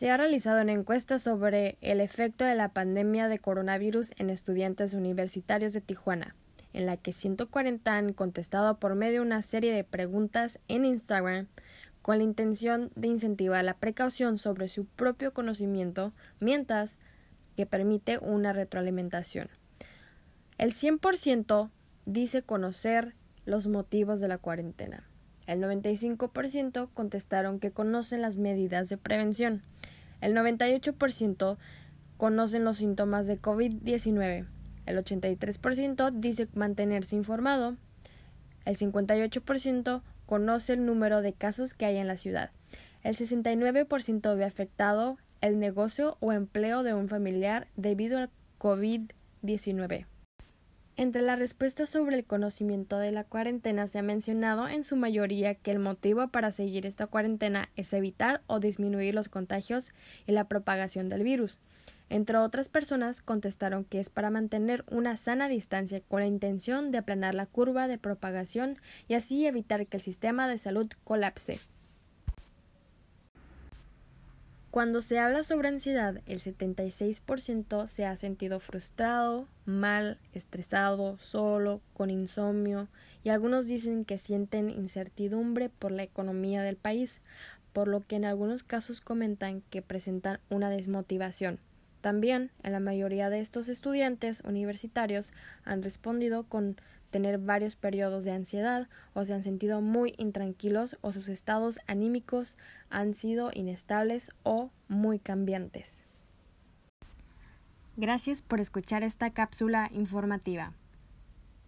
Se ha realizado una encuesta sobre el efecto de la pandemia de coronavirus en estudiantes universitarios de Tijuana, en la que 140 han contestado por medio de una serie de preguntas en Instagram con la intención de incentivar la precaución sobre su propio conocimiento, mientras que permite una retroalimentación. El 100% dice conocer los motivos de la cuarentena. El 95% contestaron que conocen las medidas de prevención. El 98% conocen los síntomas de COVID-19. El 83% dice mantenerse informado. El 58% conoce el número de casos que hay en la ciudad. El 69% ve afectado el negocio o empleo de un familiar debido al COVID-19. Entre las respuestas sobre el conocimiento de la cuarentena se ha mencionado en su mayoría que el motivo para seguir esta cuarentena es evitar o disminuir los contagios y la propagación del virus. Entre otras personas contestaron que es para mantener una sana distancia con la intención de aplanar la curva de propagación y así evitar que el sistema de salud colapse. Cuando se habla sobre ansiedad, el 76% se ha sentido frustrado, mal, estresado, solo, con insomnio, y algunos dicen que sienten incertidumbre por la economía del país, por lo que en algunos casos comentan que presentan una desmotivación. También, en la mayoría de estos estudiantes universitarios han respondido con tener varios periodos de ansiedad o se han sentido muy intranquilos o sus estados anímicos han sido inestables o muy cambiantes. Gracias por escuchar esta cápsula informativa.